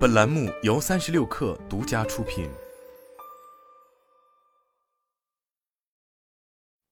本栏目由三十六氪独家出品。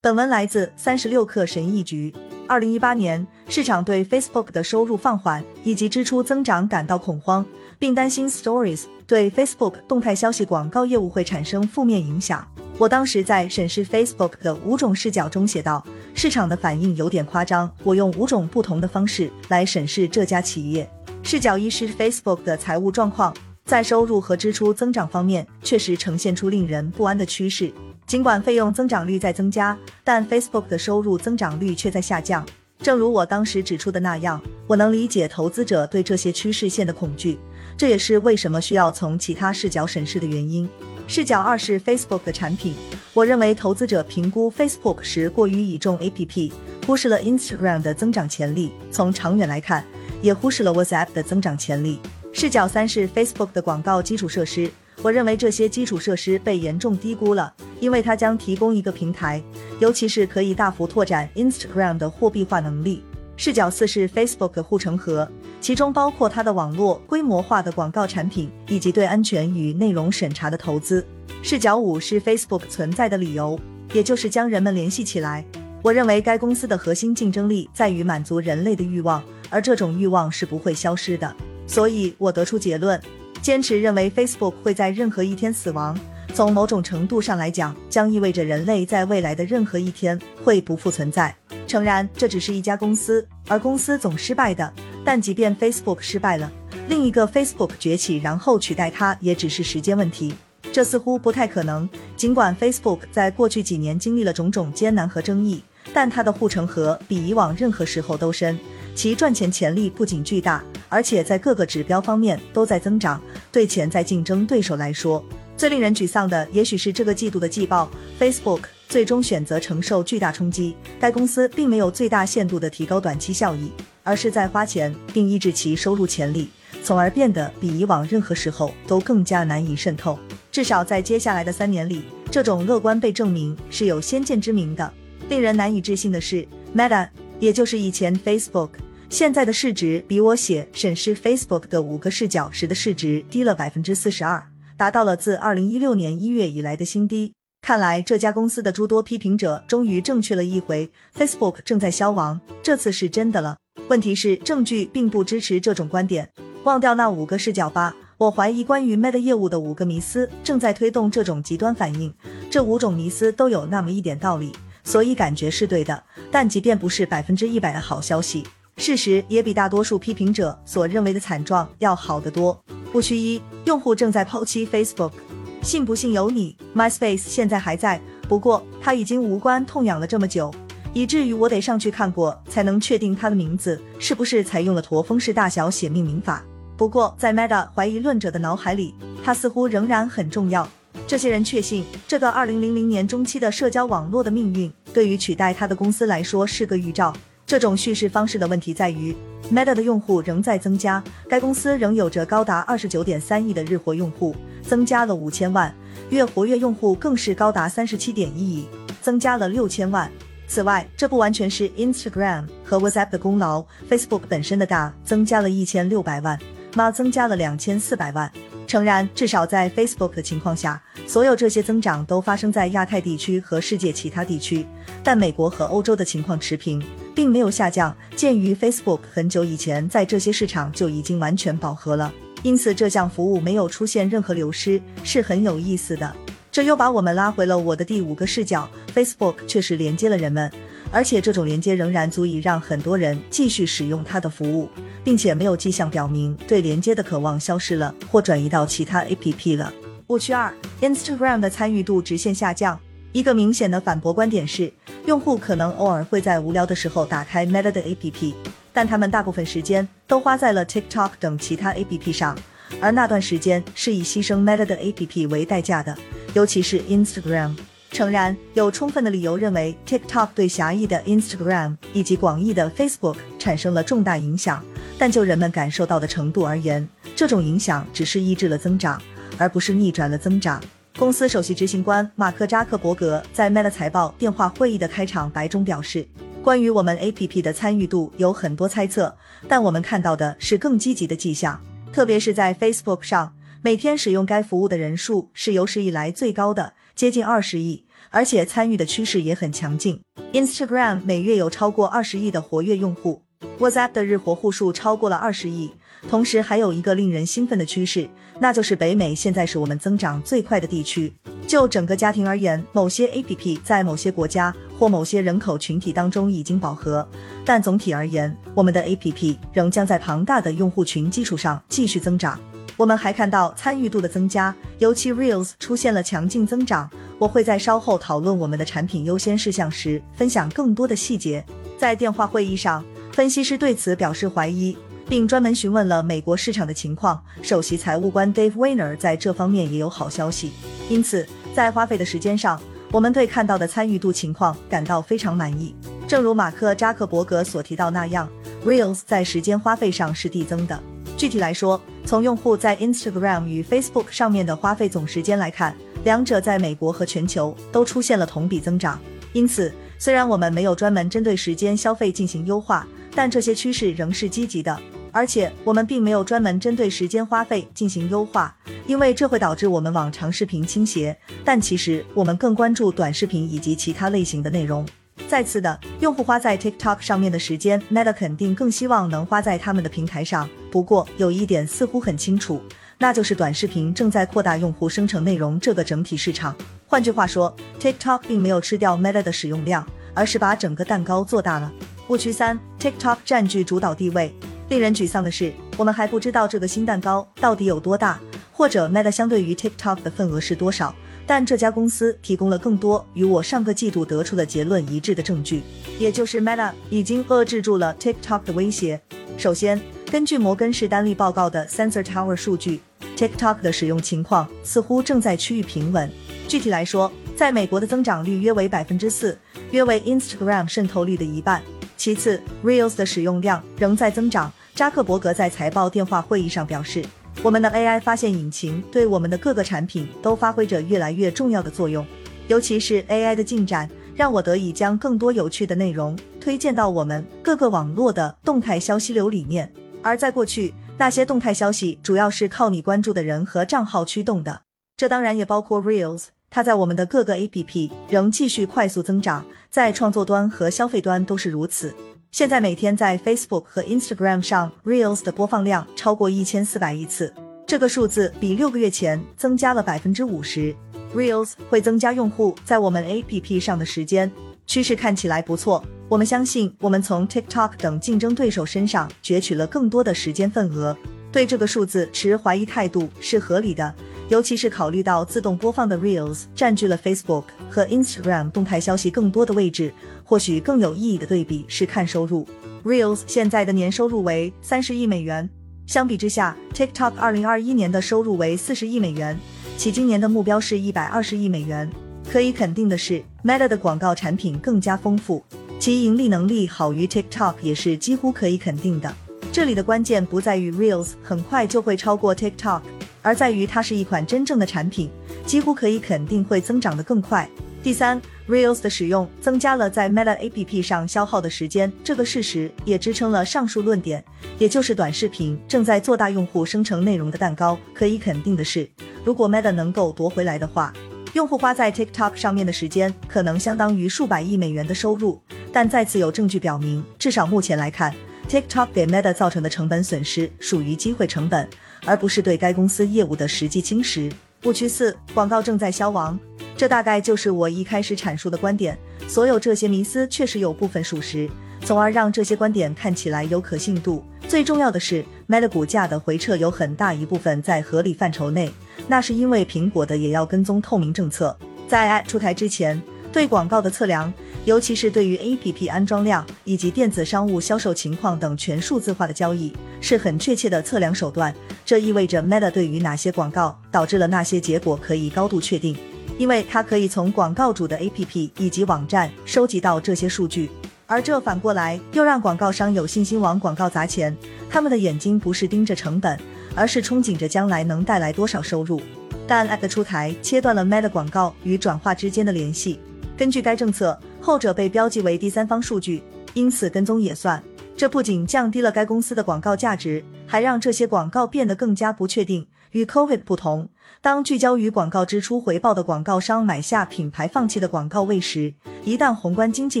本文来自三十六氪神译局。二零一八年，市场对 Facebook 的收入放缓以及支出增长感到恐慌，并担心 Stories 对 Facebook 动态消息广告业务会产生负面影响。我当时在审视 Facebook 的五种视角中写道：“市场的反应有点夸张。”我用五种不同的方式来审视这家企业。视角一是 Facebook 的财务状况，在收入和支出增长方面确实呈现出令人不安的趋势。尽管费用增长率在增加，但 Facebook 的收入增长率却在下降。正如我当时指出的那样，我能理解投资者对这些趋势线的恐惧，这也是为什么需要从其他视角审视的原因。视角二是 Facebook 的产品，我认为投资者评估 Facebook 时过于倚重 APP，忽视了 Instagram 的增长潜力。从长远来看，也忽视了 WhatsApp 的增长潜力。视角三是 Facebook 的广告基础设施，我认为这些基础设施被严重低估了。因为它将提供一个平台，尤其是可以大幅拓展 Instagram 的货币化能力。视角四是 Facebook 的护城河，其中包括它的网络规模化的广告产品以及对安全与内容审查的投资。视角五是 Facebook 存在的理由，也就是将人们联系起来。我认为该公司的核心竞争力在于满足人类的欲望，而这种欲望是不会消失的。所以我得出结论，坚持认为 Facebook 会在任何一天死亡。从某种程度上来讲，将意味着人类在未来的任何一天会不复存在。诚然，这只是一家公司，而公司总失败的。但即便 Facebook 失败了，另一个 Facebook 崛起，然后取代它，也只是时间问题。这似乎不太可能。尽管 Facebook 在过去几年经历了种种艰难和争议，但它的护城河比以往任何时候都深，其赚钱潜力不仅巨大，而且在各个指标方面都在增长。对潜在竞争对手来说，最令人沮丧的，也许是这个季度的季报，Facebook 最终选择承受巨大冲击。该公司并没有最大限度的提高短期效益，而是在花钱并抑制其收入潜力，从而变得比以往任何时候都更加难以渗透。至少在接下来的三年里，这种乐观被证明是有先见之明的。令人难以置信的是，Meta，也就是以前 Facebook，现在的市值比我写审视 Facebook 的五个视角时的市值低了百分之四十二。达到了自二零一六年一月以来的新低。看来这家公司的诸多批评者终于正确了一回，Facebook 正在消亡，这次是真的了。问题是证据并不支持这种观点。忘掉那五个视角吧，我怀疑关于 Meta 业务的五个迷思正在推动这种极端反应。这五种迷思都有那么一点道理，所以感觉是对的。但即便不是百分之一百的好消息，事实也比大多数批评者所认为的惨状要好得多。不区一，用户正在抛弃 Facebook，信不信由你。MySpace 现在还在，不过它已经无关痛痒了这么久，以至于我得上去看过，才能确定它的名字是不是采用了驼峰式大小写命名法。不过在 Meta 怀疑论者的脑海里，它似乎仍然很重要。这些人确信，这个2000年中期的社交网络的命运，对于取代它的公司来说是个预兆。这种叙事方式的问题在于，Meta 的用户仍在增加，该公司仍有着高达二十九点三亿的日活用户，增加了五千万；月活跃用户更是高达三十七点一亿，增加了六千万。此外，这不完全是 Instagram 和 WhatsApp 的功劳，Facebook 本身的大增加了一千六百万，Ma 增加了两千四百万。诚然，至少在 Facebook 的情况下，所有这些增长都发生在亚太地区和世界其他地区，但美国和欧洲的情况持平。并没有下降。鉴于 Facebook 很久以前在这些市场就已经完全饱和了，因此这项服务没有出现任何流失，是很有意思的。这又把我们拉回了我的第五个视角：Facebook 确实连接了人们，而且这种连接仍然足以让很多人继续使用它的服务，并且没有迹象表明对连接的渴望消失了或转移到其他 APP 了。误区二：Instagram 的参与度直线下降。一个明显的反驳观点是。用户可能偶尔会在无聊的时候打开 Meta 的 APP，但他们大部分时间都花在了 TikTok 等其他 APP 上，而那段时间是以牺牲 Meta 的 APP 为代价的，尤其是 Instagram。诚然，有充分的理由认为 TikTok 对狭义的 Instagram 以及广义的 Facebook 产生了重大影响，但就人们感受到的程度而言，这种影响只是抑制了增长，而不是逆转了增长。公司首席执行官马克扎克伯格在 Meta 财报电话会议的开场白中表示：“关于我们 APP 的参与度有很多猜测，但我们看到的是更积极的迹象。特别是在 Facebook 上，每天使用该服务的人数是有史以来最高的，接近二十亿，而且参与的趋势也很强劲。Instagram 每月有超过二十亿的活跃用户，WhatsApp 的日活户数超过了二十亿。同时，还有一个令人兴奋的趋势，那就是北美现在是我们增长最快的地区。就整个家庭而言，某些 APP 在某些国家或某些人口群体当中已经饱和，但总体而言，我们的 APP 仍将在庞大的用户群基础上继续增长。我们还看到参与度的增加，尤其 Reels 出现了强劲增长。我会在稍后讨论我们的产品优先事项时分享更多的细节。在电话会议上，分析师对此表示怀疑，并专门询问了美国市场的情况。首席财务官 Dave Weiner 在这方面也有好消息。因此，在花费的时间上，我们对看到的参与度情况感到非常满意。正如马克扎克伯格所提到那样，Reels 在时间花费上是递增的。具体来说，从用户在 Instagram 与 Facebook 上面的花费总时间来看，两者在美国和全球都出现了同比增长。因此，虽然我们没有专门针对时间消费进行优化，但这些趋势仍是积极的。而且，我们并没有专门针对时间花费进行优化，因为这会导致我们往长视频倾斜。但其实，我们更关注短视频以及其他类型的内容。再次的，用户花在 TikTok 上面的时间，Meta 肯定更希望能花在他们的平台上。不过，有一点似乎很清楚，那就是短视频正在扩大用户生成内容这个整体市场。换句话说，TikTok 并没有吃掉 Meta 的使用量，而是把整个蛋糕做大了。误区三：TikTok 占据主导地位。令人沮丧的是，我们还不知道这个新蛋糕到底有多大，或者 Meta 相对于 TikTok 的份额是多少。但这家公司提供了更多与我上个季度得出的结论一致的证据，也就是 Meta 已经遏制住了 TikTok 的威胁。首先，根据摩根士丹利报告的 Sensor Tower 数据，TikTok 的使用情况似乎正在趋于平稳。具体来说，在美国的增长率约为百分之四，约为 Instagram 渗透率的一半。其次，Reels 的使用量仍在增长。扎克伯格在财报电话会议上表示。我们的 AI 发现引擎对我们的各个产品都发挥着越来越重要的作用，尤其是 AI 的进展，让我得以将更多有趣的内容推荐到我们各个网络的动态消息流里面。而在过去，那些动态消息主要是靠你关注的人和账号驱动的，这当然也包括 Reels，它在我们的各个 APP 仍继续快速增长，在创作端和消费端都是如此。现在每天在 Facebook 和 Instagram 上，Reels 的播放量超过一千四百亿次，这个数字比六个月前增加了百分之五十。Reels 会增加用户在我们 APP 上的时间，趋势看起来不错。我们相信我们从 TikTok 等竞争对手身上攫取了更多的时间份额。对这个数字持怀疑态度是合理的，尤其是考虑到自动播放的 Reels 占据了 Facebook 和 Instagram 动态消息更多的位置。或许更有意义的对比是看收入，Reels 现在的年收入为三十亿美元，相比之下，TikTok 二零二一年的收入为四十亿美元，其今年的目标是一百二十亿美元。可以肯定的是，Meta 的广告产品更加丰富，其盈利能力好于 TikTok 也是几乎可以肯定的。这里的关键不在于 Reels 很快就会超过 TikTok，而在于它是一款真正的产品，几乎可以肯定会增长得更快。第三。Reels 的使用增加了在 Meta APP 上消耗的时间，这个事实也支撑了上述论点，也就是短视频正在做大用户生成内容的蛋糕。可以肯定的是，如果 Meta 能够夺回来的话，用户花在 TikTok 上面的时间可能相当于数百亿美元的收入。但再次有证据表明，至少目前来看，TikTok 给 Meta 造成的成本损失属于机会成本，而不是对该公司业务的实际侵蚀。误区四：广告正在消亡。这大概就是我一开始阐述的观点。所有这些迷思确实有部分属实，从而让这些观点看起来有可信度。最重要的是，Meta 股价的回撤有很大一部分在合理范畴内，那是因为苹果的也要跟踪透明政策。在 App 出台之前，对广告的测量，尤其是对于 APP 安装量以及电子商务销售情况等全数字化的交易，是很确切的测量手段。这意味着 Meta 对于哪些广告导致了那些结果可以高度确定。因为它可以从广告主的 APP 以及网站收集到这些数据，而这反过来又让广告商有信心往广告砸钱。他们的眼睛不是盯着成本，而是憧憬着将来能带来多少收入。但 App 出台切断了 Meta 广告与转化之间的联系。根据该政策，后者被标记为第三方数据，因此跟踪也算。这不仅降低了该公司的广告价值，还让这些广告变得更加不确定。与 Covid 不同，当聚焦于广告支出回报的广告商买下品牌放弃的广告位时，一旦宏观经济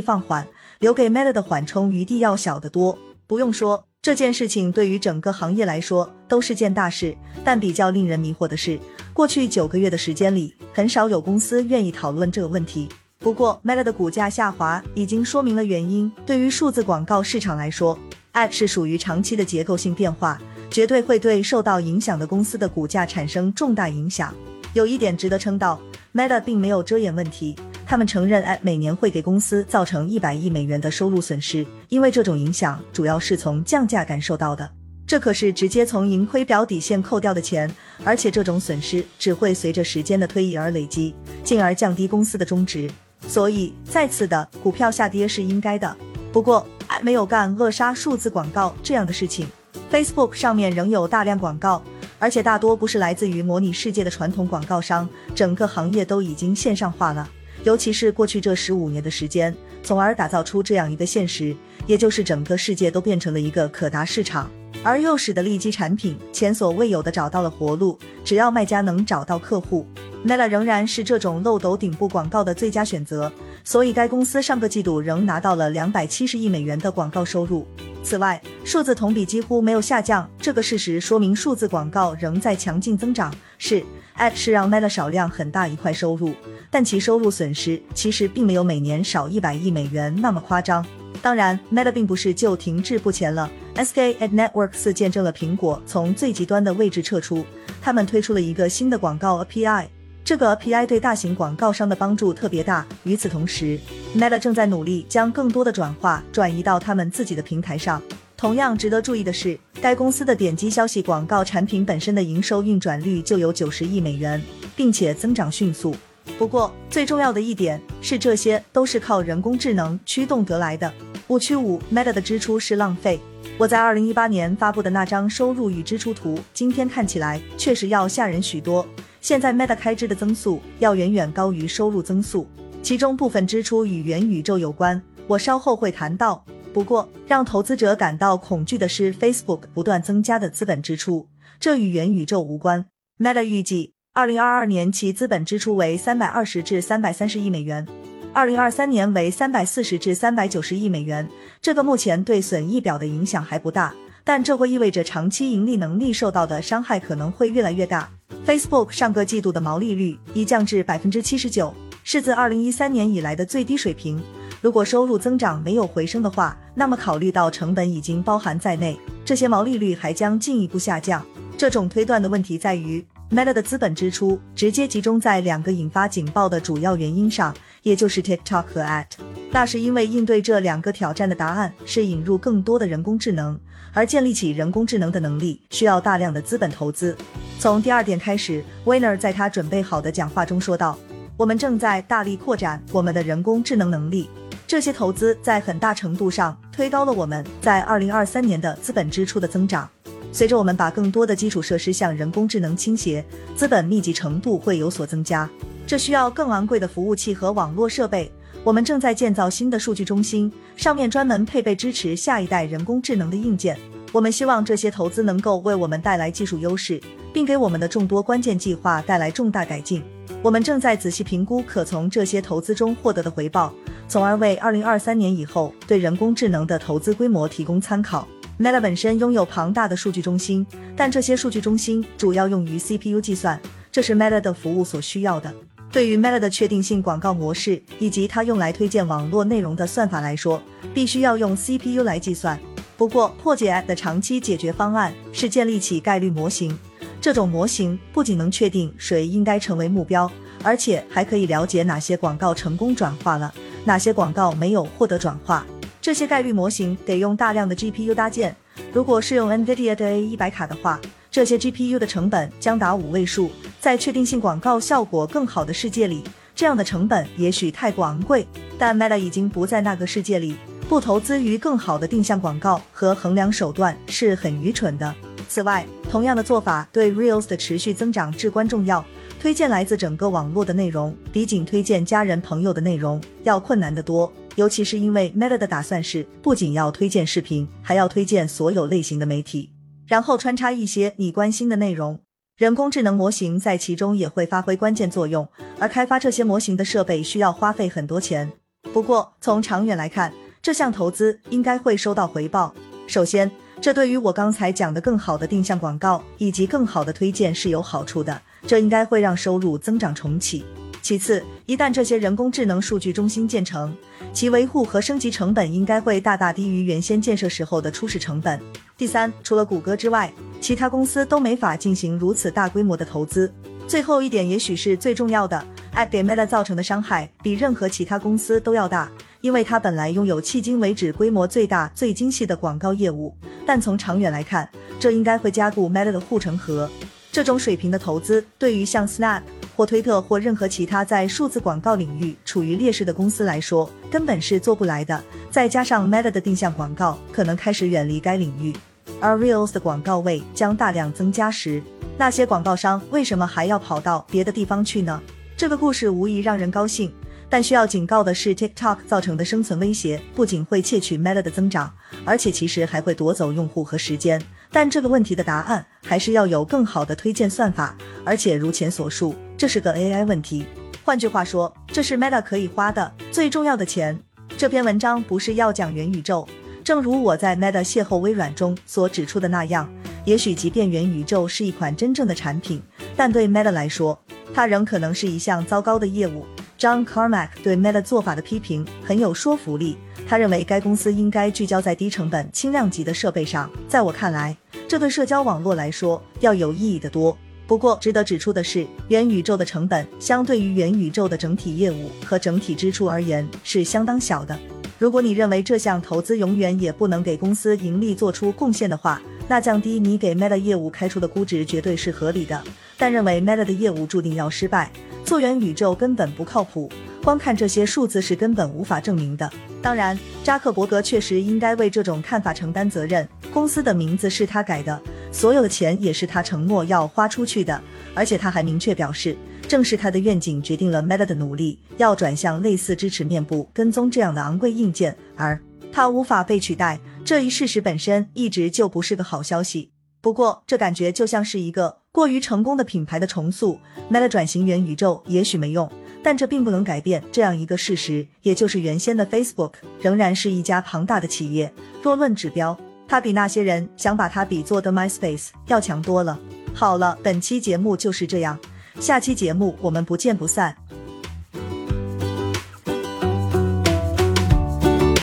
放缓，留给 Meta 的缓冲余地要小得多。不用说，这件事情对于整个行业来说都是件大事。但比较令人迷惑的是，过去九个月的时间里，很少有公司愿意讨论这个问题。不过，Meta 的股价下滑已经说明了原因。对于数字广告市场来说，App 是属于长期的结构性变化。绝对会对受到影响的公司的股价产生重大影响。有一点值得称道，Meta 并没有遮掩问题，他们承认 App 每年会给公司造成一百亿美元的收入损失，因为这种影响主要是从降价感受到的。这可是直接从盈亏表底线扣掉的钱，而且这种损失只会随着时间的推移而累积，进而降低公司的中值。所以再次的股票下跌是应该的。不过，App 没有干扼杀数字广告这样的事情。Facebook 上面仍有大量广告，而且大多不是来自于模拟世界的传统广告商。整个行业都已经线上化了，尤其是过去这十五年的时间，从而打造出这样一个现实，也就是整个世界都变成了一个可达市场，而又使得利基产品前所未有的找到了活路。只要卖家能找到客户，Meta 仍然是这种漏斗顶部广告的最佳选择。所以该公司上个季度仍拿到了两百七十亿美元的广告收入。此外，数字同比几乎没有下降，这个事实说明数字广告仍在强劲增长。是，App 是让 Meta 少量很大一块收入，但其收入损失其实并没有每年少一百亿美元那么夸张。当然，Meta 并不是就停滞不前了。SK Ad Networks 见证了苹果从最极端的位置撤出，他们推出了一个新的广告 API。这个 API 对大型广告商的帮助特别大。与此同时，Meta 正在努力将更多的转化转移到他们自己的平台上。同样值得注意的是，该公司的点击消息广告产品本身的营收运转率就有九十亿美元，并且增长迅速。不过，最重要的一点是，这些都是靠人工智能驱动得来的。误区五：Meta 的支出是浪费。我在二零一八年发布的那张收入与支出图，今天看起来确实要吓人许多。现在 Meta 开支的增速要远远高于收入增速，其中部分支出与元宇宙有关，我稍后会谈到。不过，让投资者感到恐惧的是 Facebook 不断增加的资本支出，这与元宇宙无关。Meta 预计，二零二二年其资本支出为三百二十至三百三十亿美元，二零二三年为三百四十至三百九十亿美元。这个目前对损益表的影响还不大，但这会意味着长期盈利能力受到的伤害可能会越来越大。Facebook 上个季度的毛利率已降至百分之七十九，是自二零一三年以来的最低水平。如果收入增长没有回升的话，那么考虑到成本已经包含在内，这些毛利率还将进一步下降。这种推断的问题在于，Meta 的资本支出直接集中在两个引发警报的主要原因上，也就是 TikTok 和 At。那是因为应对这两个挑战的答案是引入更多的人工智能。而建立起人工智能的能力需要大量的资本投资。从第二点开始，Winner 在他准备好的讲话中说道：“我们正在大力扩展我们的人工智能能力，这些投资在很大程度上推高了我们在2023年的资本支出的增长。随着我们把更多的基础设施向人工智能倾斜，资本密集程度会有所增加。这需要更昂贵的服务器和网络设备。”我们正在建造新的数据中心，上面专门配备支持下一代人工智能的硬件。我们希望这些投资能够为我们带来技术优势，并给我们的众多关键计划带来重大改进。我们正在仔细评估可从这些投资中获得的回报，从而为二零二三年以后对人工智能的投资规模提供参考。Meta 本身拥有庞大的数据中心，但这些数据中心主要用于 CPU 计算，这是 Meta 的服务所需要的。对于 Meta 的确定性广告模式以及它用来推荐网络内容的算法来说，必须要用 CPU 来计算。不过，破解 Ad 的长期解决方案是建立起概率模型。这种模型不仅能确定谁应该成为目标，而且还可以了解哪些广告成功转化了，哪些广告没有获得转化。这些概率模型得用大量的 GPU 搭建。如果是用 NVIDIA 的 A100 卡的话，这些 GPU 的成本将达五位数。在确定性广告效果更好的世界里，这样的成本也许太过昂贵。但 Meta 已经不在那个世界里，不投资于更好的定向广告和衡量手段是很愚蠢的。此外，同样的做法对 Reels 的持续增长至关重要。推荐来自整个网络的内容，比仅推荐家人朋友的内容要困难得多。尤其是因为 Meta 的打算是不仅要推荐视频，还要推荐所有类型的媒体。然后穿插一些你关心的内容。人工智能模型在其中也会发挥关键作用，而开发这些模型的设备需要花费很多钱。不过从长远来看，这项投资应该会收到回报。首先，这对于我刚才讲的更好的定向广告以及更好的推荐是有好处的，这应该会让收入增长重启。其次，一旦这些人工智能数据中心建成，其维护和升级成本应该会大大低于原先建设时候的初始成本。第三，除了谷歌之外，其他公司都没法进行如此大规模的投资。最后一点，也许是最重要的，App 给 Meta 造成的伤害比任何其他公司都要大，因为它本来拥有迄今为止规模最大、最精细的广告业务。但从长远来看，这应该会加固 Meta 的护城河。这种水平的投资，对于像 Snap 或推特或任何其他在数字广告领域处于劣势的公司来说，根本是做不来的。再加上 Meta 的定向广告可能开始远离该领域。而 Reels 的广告位将大量增加时，那些广告商为什么还要跑到别的地方去呢？这个故事无疑让人高兴，但需要警告的是，TikTok 造成的生存威胁不仅会窃取 Meta 的增长，而且其实还会夺走用户和时间。但这个问题的答案还是要有更好的推荐算法，而且如前所述，这是个 AI 问题。换句话说，这是 Meta 可以花的最重要的钱。这篇文章不是要讲元宇宙。正如我在 Meta 邂逅微软中所指出的那样，也许即便元宇宙是一款真正的产品，但对 Meta 来说，它仍可能是一项糟糕的业务。John Carmack 对 Meta 做法的批评很有说服力，他认为该公司应该聚焦在低成本、轻量级的设备上。在我看来，这对社交网络来说要有意义的多。不过，值得指出的是，元宇宙的成本相对于元宇宙的整体业务和整体支出而言是相当小的。如果你认为这项投资永远也不能给公司盈利做出贡献的话，那降低你给 Meta 业务开出的估值绝对是合理的。但认为 Meta 的业务注定要失败，做元宇宙根本不靠谱，光看这些数字是根本无法证明的。当然，扎克伯格确实应该为这种看法承担责任。公司的名字是他改的，所有的钱也是他承诺要花出去的，而且他还明确表示。正是他的愿景决定了 Meta 的努力要转向类似支持面部跟踪这样的昂贵硬件，而它无法被取代这一事实本身一直就不是个好消息。不过，这感觉就像是一个过于成功的品牌的重塑。Meta 转型元宇宙也许没用，但这并不能改变这样一个事实，也就是原先的 Facebook 仍然是一家庞大的企业。若论指标，它比那些人想把它比作的 MySpace 要强多了。好了，本期节目就是这样。下期节目我们不见不散。